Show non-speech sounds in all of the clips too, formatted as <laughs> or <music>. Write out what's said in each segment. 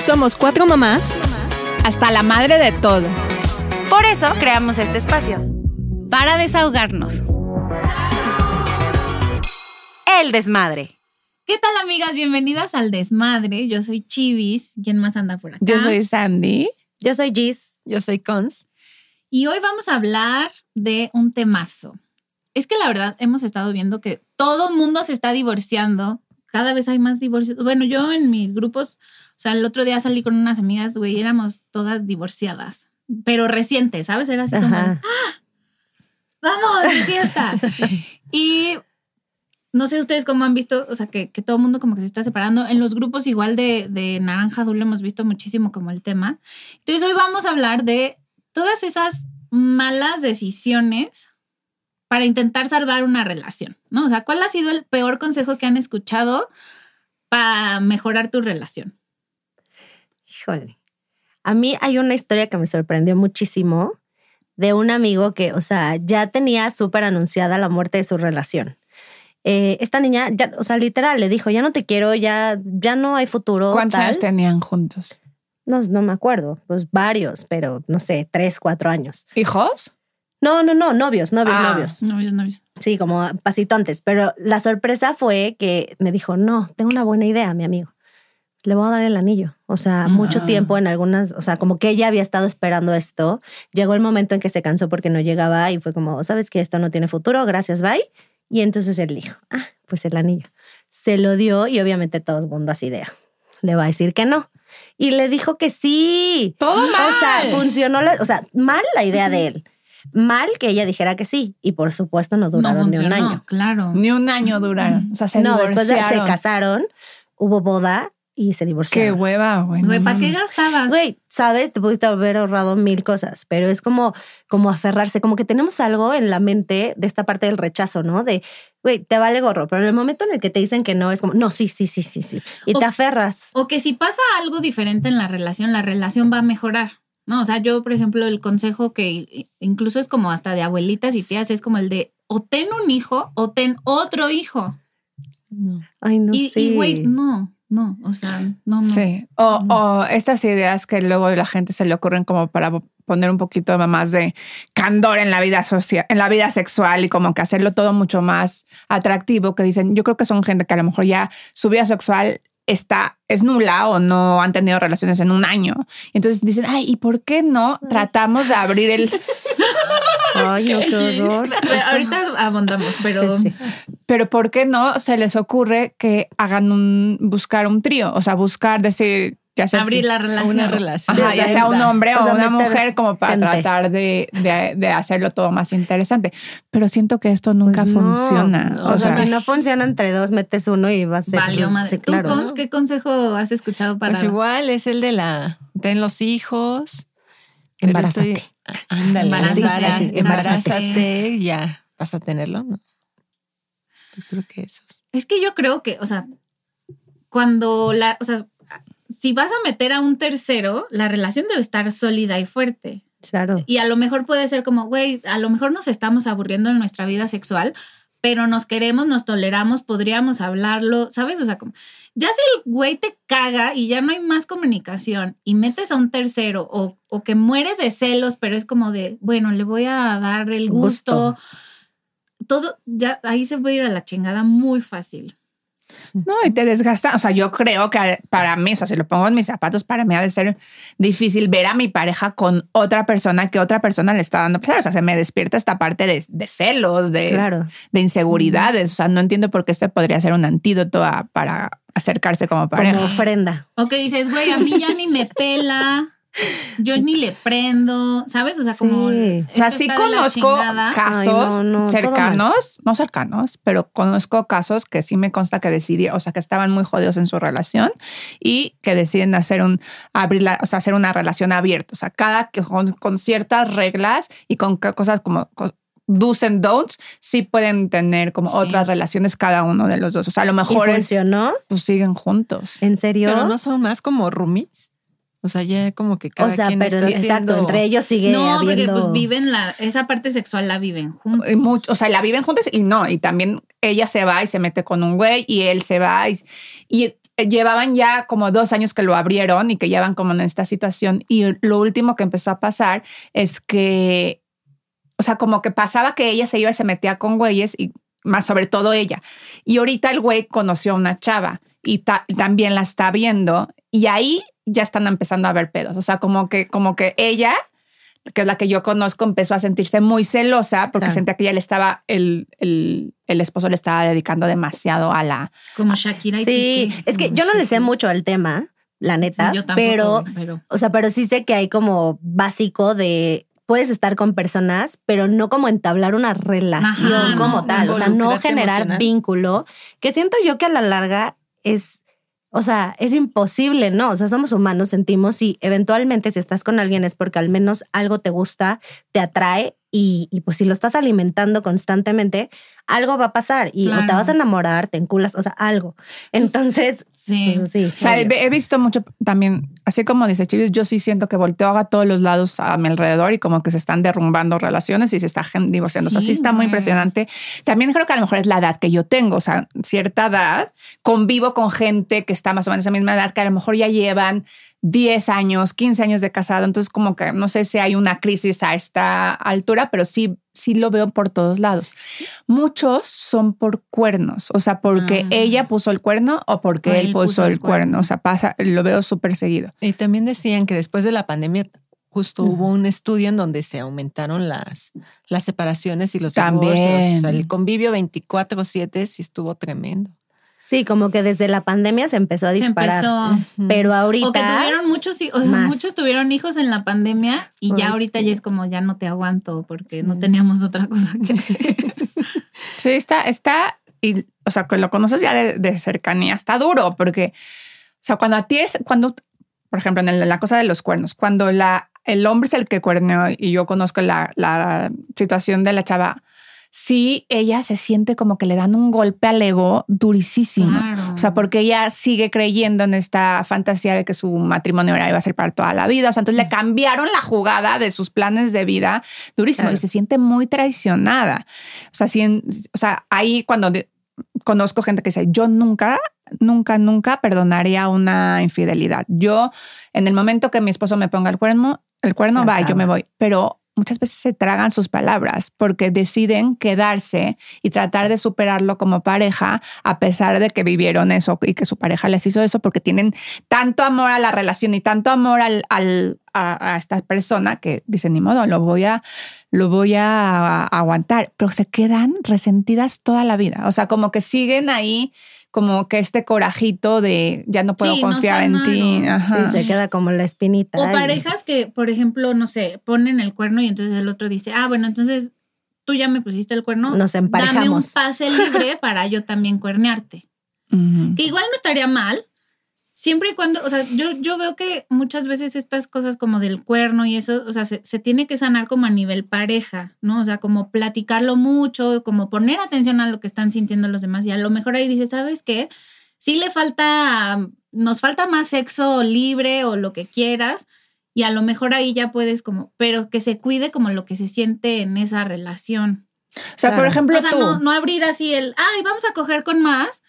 Somos cuatro mamás hasta la madre de todo. Por eso creamos este espacio. Para desahogarnos. El desmadre. ¿Qué tal, amigas? Bienvenidas al desmadre. Yo soy Chivis. ¿Quién más anda por acá? Yo soy Sandy. Yo soy Gis. Yo soy Cons. Y hoy vamos a hablar de un temazo. Es que la verdad hemos estado viendo que todo el mundo se está divorciando. Cada vez hay más divorcios. Bueno, yo en mis grupos, sea, el otro día salí con unas amigas, güey, éramos todas divorciadas, pero recientes, ¿sabes? Era así como. ¡ah! ¡Vamos, de fiesta! <laughs> y no sé ustedes cómo han visto, o sea, que, que todo el mundo como que se está separando. En los grupos igual de, de Naranja Azul hemos visto muchísimo como el tema. Entonces hoy vamos a hablar de todas esas malas decisiones para intentar salvar una relación, ¿no? O sea, ¿cuál ha sido el peor consejo que han escuchado para mejorar tu relación? Híjole. A mí hay una historia que me sorprendió muchísimo de un amigo que, o sea, ya tenía súper anunciada la muerte de su relación. Eh, esta niña, ya, o sea, literal, le dijo, ya no te quiero, ya, ya no hay futuro. ¿Cuántos tal. años tenían juntos? No, no me acuerdo, pues varios, pero no sé, tres, cuatro años. ¿Hijos? No, no, no, novios, novios, Ah. novios. Novios, novios. Sí, como pasito antes. Pero la sorpresa fue que me dijo, no, tengo una buena idea, mi amigo. Le voy a dar el anillo. O sea, mucho tiempo en algunas, o sea, como que ella había estado esperando esto. Llegó el momento en que se cansó porque no llegaba y fue como, sabes que esto no tiene futuro, gracias, bye. Y entonces él dijo, ah, pues el anillo. Se lo dio y obviamente todo el mundo así de, le va a decir que no. Y le dijo que sí. Todo mal. O sea, funcionó, la- o sea, mal la idea de él. Mal que ella dijera que sí. Y por supuesto no duraron ni un año. Claro. Ni un año duraron. O sea, se no, después de se casaron, hubo boda y se Qué divorciaron. hueva, güey. ¿para qué gastabas? Güey, sabes, te pudiste haber ahorrado mil cosas, pero es como, como aferrarse, como que tenemos algo en la mente de esta parte del rechazo, ¿no? De, güey, te vale gorro, pero en el momento en el que te dicen que no, es como, no, sí, sí, sí, sí, sí. Y O- te aferras. O que si pasa algo diferente en la relación, la relación va a mejorar. No, o sea, yo, por ejemplo, el consejo que incluso es como hasta de abuelitas y tías, es como el de o ten un hijo o ten otro hijo. No. Ay, no y, sé. y, güey, no, no, o sea, no, no. Sí. O, o estas ideas que luego a la gente se le ocurren como para poner un poquito más de candor en la vida social, en la vida sexual y como que hacerlo todo mucho más atractivo, que dicen, yo creo que son gente que a lo mejor ya su vida sexual está, es nula o no han tenido relaciones en un año. Y entonces dicen, ay, ¿y por qué no tratamos de abrir el... <laughs> Ay, <laughs> qué horror. Ahorita abondamos, pero Sí, sí. Pero ¿por qué no se les ocurre que hagan un, buscar un trío? O sea, buscar decir, sea abrir la relación. Una relación. Ajá, Sí, o ya sea, un hombre o o, sea, una mujer como para gente. tratar de, de- de hacerlo todo más interesante. Pero siento que esto nunca Pues no. funciona. O, sea, si no funciona entre dos, metes uno y va a ser. Valió madre. Sí, ¿Tú, claro. Qué consejo has escuchado para Pues igual es el de la ten los hijos. Embarázate. estoy- ándale, embarázate, ya vas a tenerlo, ¿no? Pues creo que. Es que yo creo que, o sea, cuando la, o sea, si vas a meter a un tercero, la relación debe estar sólida y fuerte. Claro. Y a lo mejor puede ser como, güey, a lo mejor nos estamos aburriendo en nuestra vida sexual, pero nos queremos, nos toleramos, podríamos hablarlo, ¿sabes? O sea, como, ya si el güey te caga y ya no hay más comunicación y metes a un tercero o, o que mueres de celos, pero es como de, bueno, le voy a dar el gusto. Gusto. Todo, ya ahí se puede ir a la chingada muy fácil. No, y te desgasta. O sea, yo creo que para mí, o sea, si lo pongo en mis zapatos, para mí ha de ser difícil ver a mi pareja con otra persona que otra persona le está dando placer. O sea, se me despierta esta parte de, de celos, de, Claro. de inseguridades. O sea, no entiendo por qué este podría ser un antídoto a- para acercarse como pareja. Como ofrenda. O que dices, güey, a mí ya ni me pela, yo ni le prendo, ¿sabes? O sea, como. Sí. O sea, sí conozco casos Ay, no, no, cercanos, no cercanos, pero conozco casos que sí me consta que decidieron, o sea, que estaban muy jodidos en su relación y que deciden hacer un, abrir la, o sea, hacer una relación abierta. O sea, cada que con, con ciertas reglas y con cosas como co- do's and don'ts, sí pueden tener como Sí. otras relaciones cada uno de los dos. O sea, a lo ¿Y mejor es, funcionó? pues siguen juntos. ¿En serio? Pero no son más como roomies. O sea, ya como que cada o sea, quien pero está exacto, haciendo- entre ellos sigue No, porque habiendo... pues viven la, esa parte sexual la viven juntos. Y mucho, o sea, la viven juntos y no, y también ella se va y se mete con un güey y él se va y, y llevaban ya como dos años que lo abrieron y que llevan como en esta situación. Y lo último que empezó a pasar es que, o sea, como que pasaba que ella se iba y se metía con güeyes y más sobre todo ella. Y ahorita el güey conoció a una chava y ta- también la está viendo y ahí ya están empezando a ver pedos. O sea, como que, como que ella, que es la que yo conozco, empezó a sentirse muy celosa porque Claro. sentía que ya le estaba, el, el, el esposo le estaba dedicando demasiado a la... Como Shakira y Sí, Piqué. es que yo no le sé mucho al tema, la neta, Yo tampoco, pero, pero o sea, pero sí sé que hay como básico de puedes estar con personas, pero no como entablar una relación Ajá, como no, tal, o sea, no generar emocional. vínculo, que siento yo que a la larga es, o sea, es imposible, ¿no? O sea, somos humanos, sentimos y eventualmente si estás con alguien es porque al menos algo te gusta, te atrae y, y pues si lo estás alimentando constantemente, algo va a pasar y o te Claro. vas a enamorar, te enculas, o sea, algo. Entonces, Sí. pues sí. O sea, he, he visto mucho también, así como dice Chivis, yo sí siento que volteo a todos los lados a mi alrededor y como que se están derrumbando relaciones y se está divorciando. o sea, sí Sí, está muy impresionante. También creo que a lo mejor es la edad que yo tengo, o sea, cierta edad, convivo con gente que está más o menos a la misma edad, que a lo mejor ya llevan 10 años, 15 años de casado, entonces como que no sé si hay una crisis a esta altura, pero sí, sí lo veo por todos lados. Muchos son por cuernos, o sea, porque Ah. ella puso el cuerno o porque O él, él puso, puso el el cuerno. cuerno. O sea, pasa, lo veo súper seguido. Y también decían que después de la pandemia justo hubo un estudio en donde se aumentaron las, las separaciones y los También. divorcios. O sea, el convivio 24/7 sí estuvo tremendo. Sí, como que desde la pandemia se empezó a se disparar. empezó. Pero ahorita. O que tuvieron muchos, o sea, muchos tuvieron hijos en la pandemia y Pues ya ahorita sí. ya es como ya no te aguanto porque Sí. no teníamos otra cosa que <laughs> hacer. Sí, está, está, y, o sea, que lo conoces ya de, de cercanía, está duro, porque, o sea, cuando a ti es, cuando, por ejemplo, en el- la cosa de los cuernos, cuando la, el hombre es el que cuerneó y yo conozco la, la situación de la chava, sí, ella se siente como que le dan un golpe al ego durísimo. Claro. O sea, porque ella sigue creyendo en esta fantasía de que su matrimonio era- iba a ser para toda la vida. O sea, entonces le cambiaron la jugada de sus planes de vida durísimo Claro. y se siente muy traicionada. O sea, si en- o sea ahí cuando de- conozco gente que dice, yo nunca, nunca, nunca perdonaría una infidelidad. Yo, en el momento que mi esposo me ponga el cuerno, el cuerno va, yo me voy. Pero muchas veces se tragan sus palabras porque deciden quedarse y tratar de superarlo como pareja a pesar de que vivieron eso y que su pareja les hizo eso porque tienen tanto amor a la relación y tanto amor al, a, esta persona que dicen ni modo lo voy a voy a, aguantar pero se quedan resentidas toda la vida. O sea como que siguen ahí como que este corajito de ya no puedo Sí, no confiar en ti. Ajá. Sí, se queda como la espinita. O ahí. parejas que, por ejemplo, no sé, ponen el cuerno y entonces el otro dice, ah, bueno, entonces tú ya me pusiste el cuerno. Nos Dame un emparejamos. pase libre <laughs> para yo también cuernearte. Que igual no estaría mal, siempre y cuando, o sea, yo, yo veo que muchas veces estas cosas como del cuerno y eso, o sea, se, se tiene que sanar como a nivel pareja, ¿no? O sea, como platicarlo mucho, como poner atención a lo que están sintiendo los demás y a lo mejor ahí dices, ¿sabes qué? Sí le falta, nos falta más sexo libre o lo que quieras. Y a lo mejor ahí ya puedes como, pero que se cuide como lo que se siente en esa relación. o sea por ejemplo O sea, tú no, no abrir así el, ay, vamos a coger con más,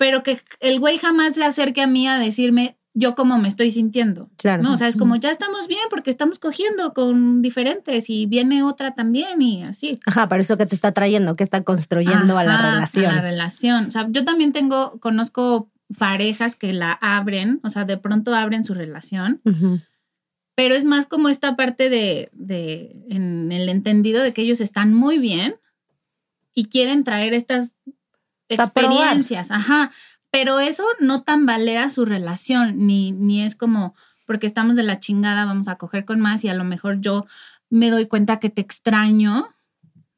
pero que el güey jamás se acerque a mí a decirme yo cómo me estoy sintiendo. Claro. No, o sea, es como ya estamos bien porque estamos cogiendo con diferentes y viene otra también y así. Ajá, pero eso que te está trayendo, que está construyendo a la relación. A la relación. O sea, yo también tengo, conozco parejas que la abren, o sea, de pronto abren su relación, pero es más como esta parte de, de en el entendido de que ellos están muy bien y quieren traer estas O sea, experiencias, ajá, pero eso no tambalea su relación, ni, ni es como porque estamos de la chingada, vamos a coger con más y a lo mejor yo me doy cuenta que te extraño,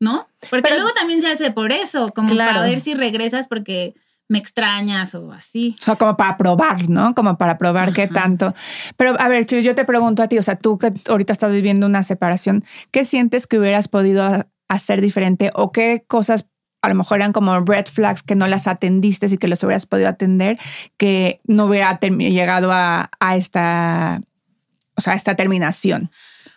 ¿no? Porque Pero luego es- también se hace por eso, como Claro. para ver si regresas porque me extrañas o así. O sea, como para probar, ¿no? Como para probar qué tanto. Pero a ver, yo te pregunto a ti, o sea, tú que ahorita estás viviendo una separación, ¿qué sientes que hubieras podido ha- hacer diferente o qué cosas a lo mejor eran como red flags que no las atendiste y que los hubieras podido atender que no hubiera llegado a, esta, o sea, a esta terminación?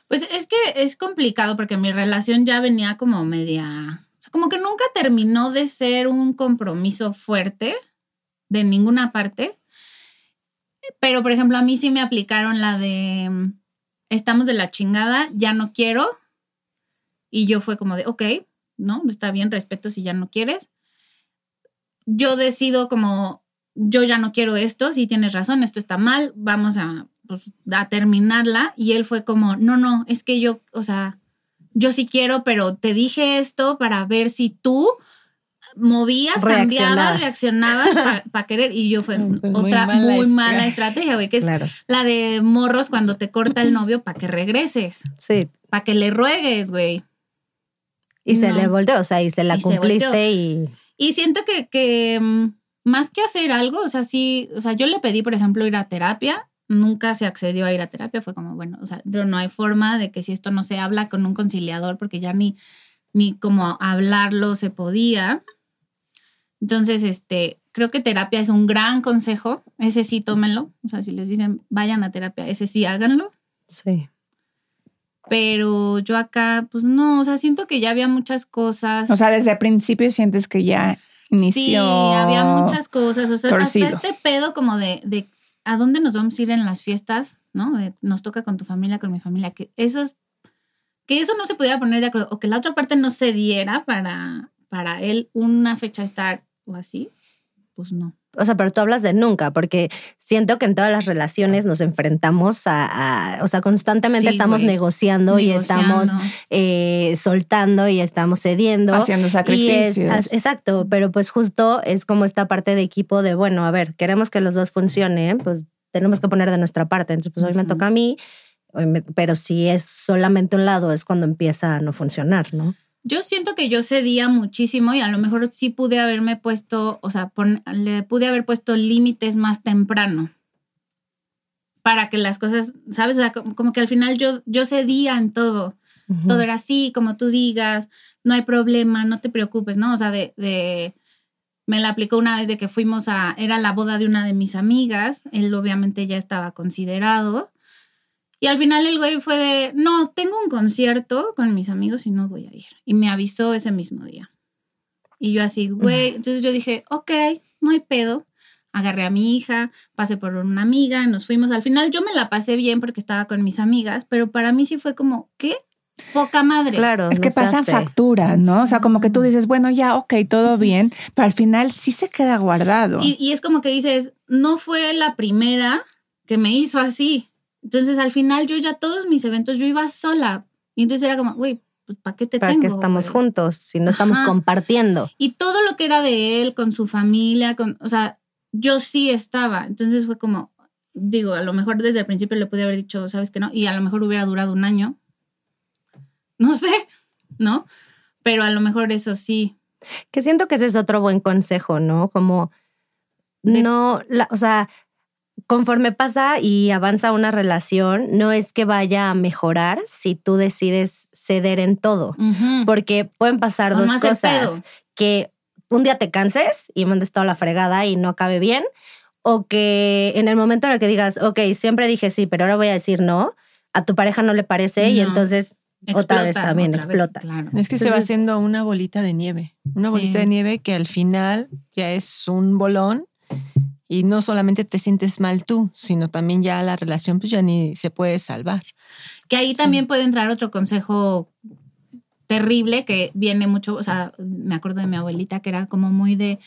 Pues es que es complicado porque mi relación ya venía como media, como que nunca terminó de ser un compromiso fuerte de ninguna parte. Pero, por ejemplo, a mí sí me aplicaron la de estamos de la chingada, ya no quiero. Y yo fue como de, ok, no, está bien, respeto si ya no quieres. Yo decido como, yo ya no quiero esto, si tienes razón, esto está mal, vamos a, pues, a terminarla. Y él fue como, no, no, es que yo, o sea, yo sí quiero, pero te dije esto para ver si tú movías, cambiabas, Reaccionabas. para querer. Y yo fue <laughs> Pues muy otra mala muy mala estrategia, güey, que es Claro. la de morros cuando te corta el novio para que regreses, Sí. para que le ruegues, güey. Y se le volteó, o sea, y se la Y se volteó. cumpliste y. Y siento que, que mm, más que hacer algo, o sea, sí, o sea, yo le pedí, por ejemplo, ir a terapia, nunca se accedió a ir a terapia, fue como, bueno, o sea, pero no hay forma de que si esto no se habla con un conciliador, porque ya ni, ni como hablarlo se podía. Entonces, este, creo que terapia es un gran consejo, ese sí tómenlo, o sea, si les dicen vayan a terapia, ese sí háganlo. Sí. Pero yo acá, pues no, o sea, siento que ya había muchas cosas. O sea, desde el principio sientes que ya inició. Sí, había muchas cosas. O sea, torcido. hasta este pedo como de, de a dónde nos vamos a ir en las fiestas, ¿no? De, nos toca con tu familia, con mi familia, que eso es- que eso no se pudiera poner de acuerdo, o que la otra parte no se diera para, para él una fecha estar o así, pues no. O sea, pero tú hablas de nunca, porque siento que en todas las relaciones nos enfrentamos a, a- o sea, constantemente Sí, estamos negociando, y estamos eh, soltando y estamos cediendo. haciendo Y es, sacrificios. exacto, pero pues justo es como esta parte de equipo de, bueno, a ver, queremos que los dos funcionen, pues tenemos que poner de nuestra parte. Entonces, pues hoy me toca a mí, hoy me- pero si es solamente un lado es cuando empieza a no funcionar, ¿no? Yo siento que yo cedía muchísimo y a lo mejor sí pude haberme puesto, o sea, pon- le pude haber puesto límites más temprano para que las cosas, ¿sabes? O sea, como, que al final yo, yo cedía en todo. Todo era así, como tú digas, no hay problema, no te preocupes, ¿no? O sea, de, de me la aplicó una vez de que fuimos a, era la boda de una de mis amigas, él obviamente ya estaba considerado. Y al final el güey fue de, no, tengo un concierto con mis amigos y no voy a ir. Y me avisó ese mismo día. Y yo así, güey, entonces yo dije, ok, no hay pedo. Agarré a mi hija, pasé por una amiga, nos fuimos. Al final yo me la pasé bien porque estaba con mis amigas, pero para mí sí fue como, ¿qué? Poca madre. Claro. Es que pasan hace. facturas, ¿no? O sea, como que tú dices, bueno, ya, ok, todo bien, pero al final sí se queda guardado. Y, y es como que dices, no fue la primera que me hizo así. Entonces al final yo ya todos mis eventos yo iba sola. Y entonces era como, güey, pues ¿para qué te ¿Para tengo? que estamos güey? juntos si no estamos Ajá. compartiendo? Y todo lo que era de él, con su familia, con, o sea, yo sí estaba. Entonces fue como, digo, a lo mejor desde el principio le pude haber dicho, sabes que no, y a lo mejor hubiera durado un año. No sé, ¿no? Pero a lo mejor eso sí. Que siento que ese es otro buen consejo, ¿no? Como De- no, la- o sea, conforme pasa y avanza una relación, no es que vaya a mejorar si tú decides ceder en todo, porque pueden pasar O dos cosas, que un día te canses y mandes toda la fregada y no acabe bien, o que en el momento en el que digas, ok, siempre dije sí, pero ahora voy a decir no, a tu pareja no le parece y entonces otra vez Explota, también otra vez, explota. claro. Es que se va haciendo una bolita de nieve, una Sí. bolita de nieve que al final ya es un bolón y no solamente te sientes mal tú, sino también ya la relación pues ya ni se puede salvar. Que ahí también puede entrar otro consejo terrible que viene mucho, o sea, me acuerdo de mi abuelita que era como muy de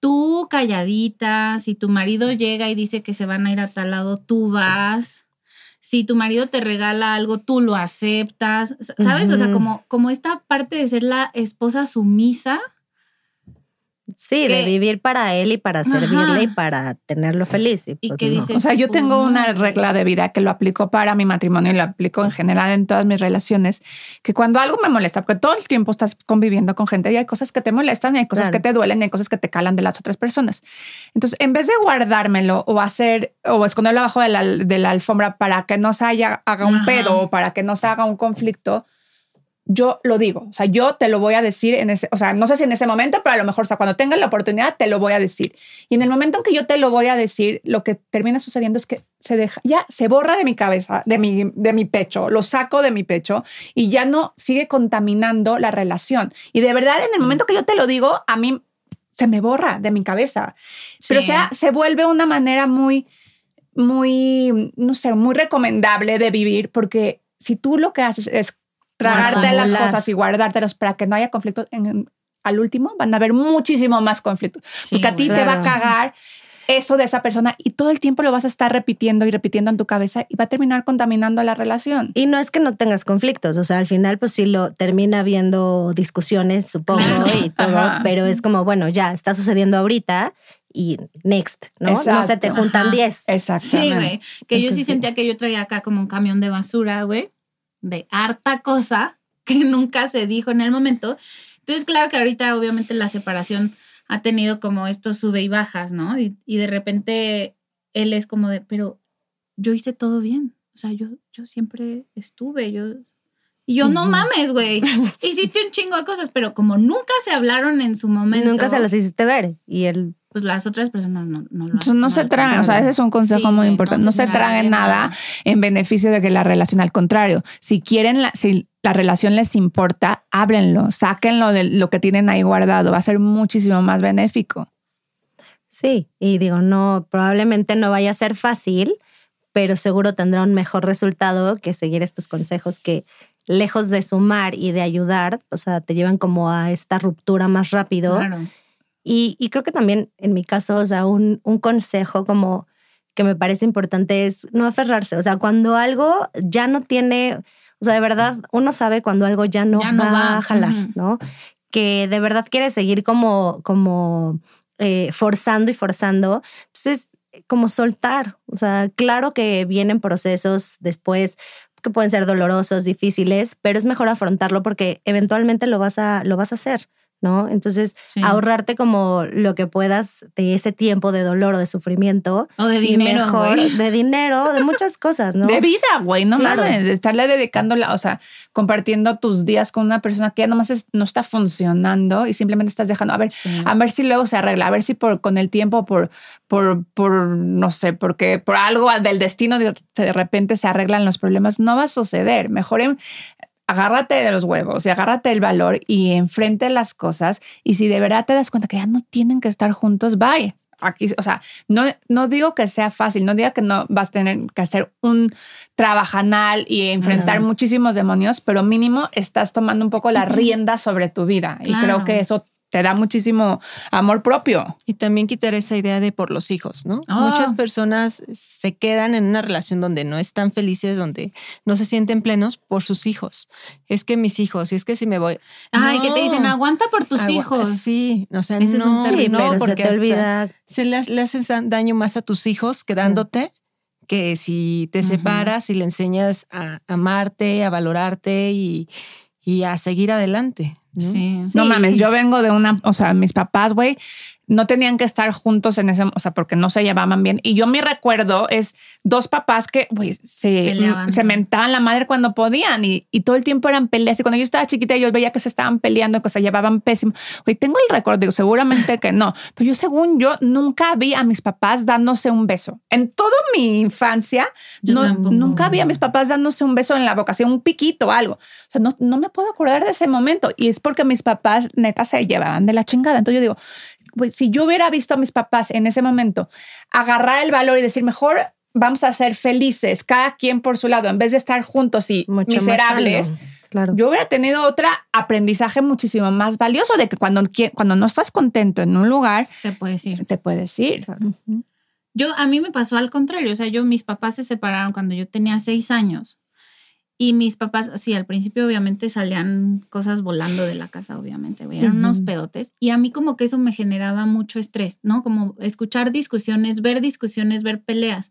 tú calladita, si tu marido llega y dice que se van a ir a tal lado, tú vas. Si tu marido te regala algo, tú lo aceptas, ¿sabes? O sea, como, como esta parte de ser la esposa sumisa. Sí, de vivir para él y para Ajá. servirle y para tenerlo feliz. Y, Y pues que no. dices- O sea, yo tengo una regla de vida que lo aplico para mi matrimonio y lo aplico en general en todas mis relaciones, que cuando algo me molesta, porque todo el tiempo estás conviviendo con gente y hay cosas que te molestan y hay cosas Claro. que te duelen y hay cosas que te calan de las otras personas. Entonces, en vez de guardármelo o hacer o esconderlo abajo de la, de la alfombra para que no se haya, haga un Ajá. pedo o para que no se haga un conflicto, yo lo digo, o sea, yo te lo voy a decir en ese, o sea, no sé si en ese momento, pero a lo mejor, o sea, cuando tenga la oportunidad, te lo voy a decir. Y en el momento en que yo te lo voy a decir, lo que termina sucediendo es que se deja, ya se borra de mi cabeza, de mi, de mi pecho, lo saco de mi pecho y ya no sigue contaminando la relación. Y de verdad, en el momento que yo te lo digo, a mí se me borra de mi cabeza. Pero o sea, se vuelve una manera muy muy, no sé, muy recomendable de vivir porque si tú lo que haces es tragarte las cosas y guardártelas para que no haya conflictos, en- al último van a haber muchísimo más conflictos. Sí, porque a ti te va a cagar eso de esa persona y todo el tiempo lo vas a estar repitiendo y repitiendo en tu cabeza y va a terminar contaminando la relación. Y no es que no tengas conflictos, o sea, al final pues sí lo termina habiendo discusiones, supongo, Claro. y todo, Ajá. pero es como, bueno, ya está sucediendo ahorita y next, ¿no? No se te juntan Ajá. 10. Exactamente. Sí, güey. Que yo sí sentía que yo traía acá como un camión de basura, güey, de harta cosa que <laughs> nunca se dijo en el momento. Entonces, claro que ahorita obviamente la separación ha tenido como estos sube y bajas, ¿no? Y, y de repente él es como de, pero yo hice todo bien. O sea, yo, yo siempre estuve, yo... Y yo, no mames, güey. Hiciste un chingo de cosas, pero como nunca se hablaron en su momento, Nunca se los hiciste ver y él pues las otras personas no, no lo Entonces, no, se lo traguen, o sea, ese es un consejo Sí, muy importante. No, se traguen nada en beneficio de que la relación, al contrario, si quieren, la, si la relación les importa, ábrenlo, sáquenlo de lo que tienen ahí guardado, va a ser muchísimo más benéfico. Sí, y digo, no, probablemente no vaya a ser fácil, pero seguro tendrá un mejor resultado que seguir estos consejos que lejos de sumar y de ayudar, o sea, te llevan como a esta ruptura más rápido. Claro. Y, y creo que también en mi caso, o sea, un, un consejo como que me parece importante es no aferrarse, o sea, cuando algo ya no tiene, o sea, de verdad, uno sabe cuando algo ya no, Ya no va, va, a jalar, ujú. ¿no? Que de verdad quiere seguir como, como eh, forzando y forzando. Entonces, como soltar, o sea, claro que vienen procesos después pueden ser dolorosos, difíciles, pero es mejor afrontarlo porque eventualmente lo vas a, lo vas a hacer, ¿no? Entonces, Sí. ahorrarte como lo que puedas de ese tiempo de dolor o de sufrimiento. O de dinero, mejor, de dinero, de muchas cosas, ¿no? De vida, güey, no Claro. mames, estarle dedicando, la, o sea, compartiendo tus días con una persona que ya nomás es- no está funcionando y simplemente estás dejando, a ver, Sí. a ver si luego se arregla, a ver si por con el tiempo, por, por, por no sé, porque por algo del destino de, de repente se arreglan los problemas, no va a suceder. Mejor en- agárrate de los huevos y agárrate el valor y enfrente las cosas. Y si de verdad te das cuenta que ya no tienen que estar juntos, bye. Aquí, o sea, no, no digo que sea fácil, no digo que no vas a tener que hacer un trabajanal y enfrentar muchísimos demonios, pero mínimo estás tomando un poco la rienda sobre tu vida. Y Claro. creo que eso te da muchísimo amor propio. Y también quitar esa idea de por los hijos, ¿no? Ah. Muchas personas se quedan en una relación donde no están felices, donde no se sienten plenos por sus hijos. Es que mis hijos, y es que si me voy. Ay, que te dicen, No. aguanta por tus Agua- hijos. Sí, o sea, Ese es un no, Sí, no, pero se porque te olvida. se le, le haces daño más a tus hijos quedándote que si te Ujú. separas y le enseñas a amarte, a valorarte y, y a seguir adelante. ¿no? Sí. No mames, yo vengo de una, o sea, mis papás, güey, no tenían que estar juntos en ese, o sea, porque no se llevaban bien. Y yo mi recuerdo es dos papás que, güey, se, Peleaban. se mentaban la madre cuando podían y, y todo el tiempo eran peleas. Y cuando yo estaba chiquita, yo veía que se estaban peleando, que se llevaban pésimo. Güey, tengo el recuerdo, digo, seguramente que no, pero yo, según yo, nunca vi a mis papás dándose un beso. En toda mi infancia, no, nunca vi a mis papás dándose un beso en la boca, así un piquito o algo. O sea, no, no me puedo acordar de ese momento. Y es porque mis papás neta se llevaban de la chingada. Entonces yo digo, si yo hubiera visto a mis papás en ese momento agarrar el valor y decir, mejor vamos a ser felices, cada quien por su lado, en vez de estar juntos y Mucho miserables, Claro. yo hubiera tenido otro aprendizaje muchísimo más valioso de que cuando, cuando no estás contento en un lugar, Te puedes ir. te puedes ir. Yo, a mí me pasó al contrario. O sea, yo, mis papás se separaron cuando yo tenía seis años. Y mis papás, sí, al principio obviamente salían cosas volando de la casa, obviamente, güey, eran unos pedotes. Y a mí como que eso me generaba mucho estrés, ¿no? Como escuchar discusiones, ver discusiones, ver peleas.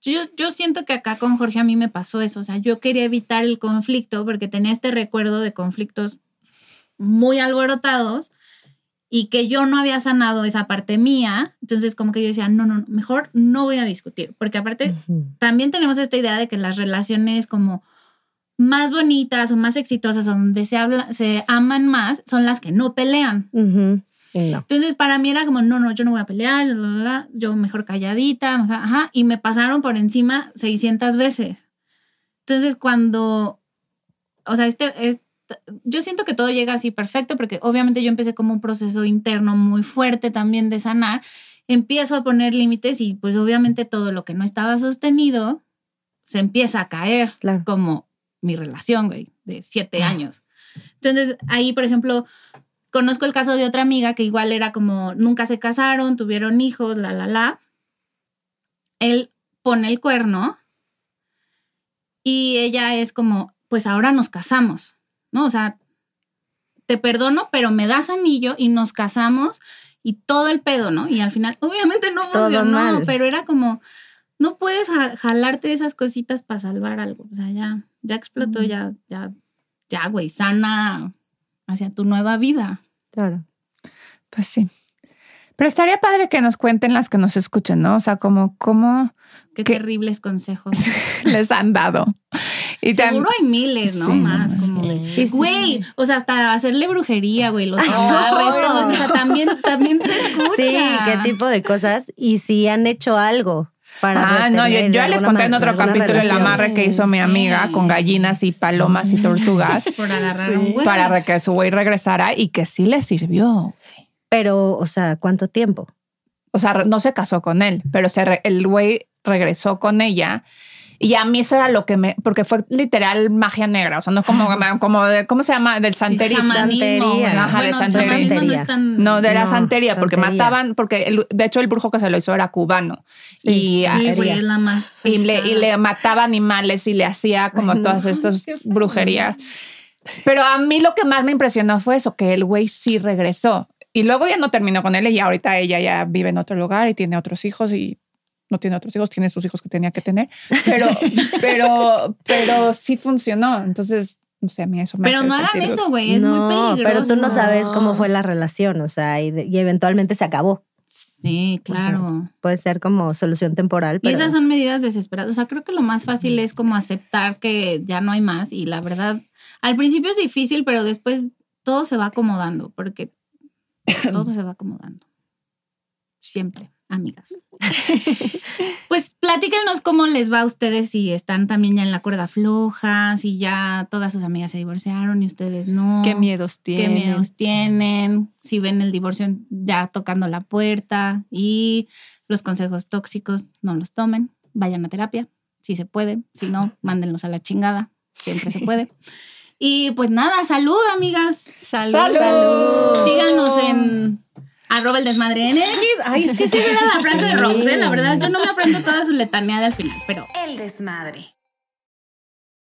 Yo, yo siento que acá con Jorge a mí me pasó eso. O sea, yo quería evitar el conflicto porque tenía este recuerdo de conflictos muy alborotados y que yo no había sanado esa parte mía. Entonces como que yo decía, no, no, mejor no voy a discutir. Porque aparte también tenemos esta idea de que las relaciones como más bonitas o más exitosas, o donde se, habla, se aman más, son las que no pelean. Ujú. Y no. Entonces, para mí era como, no, no, yo no voy a pelear, la, la, la, yo mejor calladita, mejor- ajá, y me pasaron por encima 600 veces. Entonces, cuando, o sea, este, es- yo siento que todo llega así perfecto, porque obviamente yo empecé como un proceso interno muy fuerte también de sanar, empiezo a poner límites y pues obviamente todo lo que no estaba sostenido se empieza a caer, Claro. como mi relación, güey, de siete Ah. años. Entonces, ahí, por ejemplo, conozco el caso de otra amiga que igual era como, nunca se casaron, tuvieron hijos, la, la, la. Él pone el cuerno y ella es como, pues ahora nos casamos, ¿no? O sea, te perdono, pero me das anillo y nos casamos y todo el pedo, ¿no? Y al final, obviamente no Todo funcionó, mal. pero era como, no puedes ja- jalarte esas cositas para salvar algo. O sea, ya, ya explotó, ya, ya, ya, güey, sana hacia tu nueva vida. Claro. Pues sí. Pero estaría padre que nos cuenten las que nos escuchen, ¿no? O sea, como cómo Qué, ¿Qué? terribles consejos. <laughs> les han dado. Y Seguro hay miles, ¿no? Sí, Más. como sí. Güey, o sea, hasta hacerle brujería, güey, los <laughs> amarres, todo eso. O sea, también, también se escucha. Sí, qué tipo de cosas. Y si han hecho algo para. Ah, no, yo, de les conté en otro capítulo el amarre que hizo mi Sí. amiga con gallinas y palomas y tortugas <laughs> Por agarrar Sí. a un güey. para que su güey regresara y que sí le sirvió. Pero, o sea, ¿cuánto tiempo? O sea, no se casó con él, pero se re- el güey regresó con ella. Y a mí eso era lo que me, porque fue literal magia negra, o sea, no como, <laughs> como de, ¿cómo se llama? Del santerismo. Santería. Ajá, de santería. chamanismo no es tan- No, de la No, santería, porque santería. mataban, porque el- de hecho el brujo que se lo hizo era cubano. Sí, y, Sí, güey, santería. es la más. y, le, y le mataba animales y le hacía como no. todas estas brujerías. Pero a mí lo que más me impresionó fue eso, que el güey sí regresó. Y luego ya no terminó con él y ahorita ella ya vive en otro lugar y tiene otros hijos y no tiene otros hijos, tiene sus hijos que tenía que tener. <laughs> Pero, pero, pero sí funcionó. Entonces, no sé, a mí eso me Pero hace no hagan eso, güey. Es no, muy peligroso. pero tú no sabes cómo fue la relación, o sea, y, eventualmente se acabó. Sí, claro. Puede ser como solución temporal, Y esas son medidas desesperadas. O sea, creo que lo más fácil es como aceptar que ya no hay más. Y la verdad, al principio es difícil, pero después todo se va acomodando, porque todo se va acomodando. Siempre, amigas. <laughs> Pues platíquenos cómo les va a ustedes si están también ya en la cuerda floja, si ya todas sus amigas se divorciaron y ustedes no. ¿Qué miedos qué tienen? miedos tienen, si ven el divorcio ya tocando la puerta y los consejos tóxicos no los tomen, vayan a terapia, si se puede, si no, <laughs> mándenlos a la chingada, siempre se puede. Y pues nada, salud amigas, Salud. ¡Salud! síganos en arroba el desmadre NX. Ay, es que sí era la frase de Rose, ¿eh? la verdad yo no me aprendo toda su letanía al final, pero El desmadre.